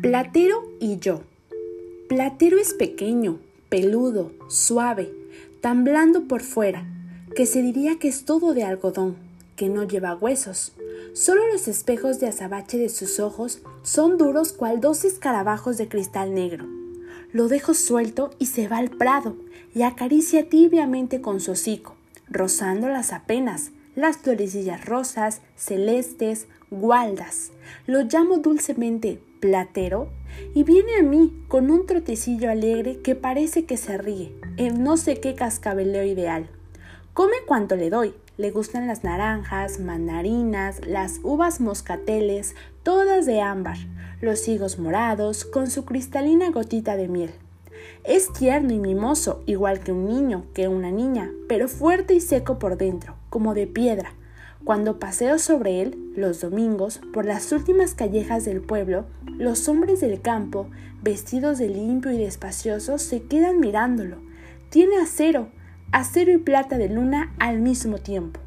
Platero y yo. Platero es pequeño, peludo, suave, tan blando por fuera, que se diría que es todo de algodón, que no lleva huesos. Solo los espejos de azabache de sus ojos son duros cual dos escarabajos de cristal negro. Lo dejo suelto y se va al prado y acaricia tibiamente con su hocico, rozándolas apenas, las florecillas rosas, celestes, gualdas. Lo llamo dulcemente platero y viene a mí con un trotecillo alegre que parece que se ríe en no sé qué cascabeleo ideal. Come cuanto le doy. Le gustan las naranjas, mandarinas, las uvas moscateles, todas de ámbar, los higos morados con su cristalina gotita de miel. Es tierno y mimoso, igual que un niño, que una niña, pero fuerte y seco por dentro, como de piedra. Cuando paseo sobre él, los domingos, por las últimas callejas del pueblo, los hombres del campo, vestidos de limpio y de espacioso, se quedan mirándolo. Tiene acero, acero y plata de luna al mismo tiempo.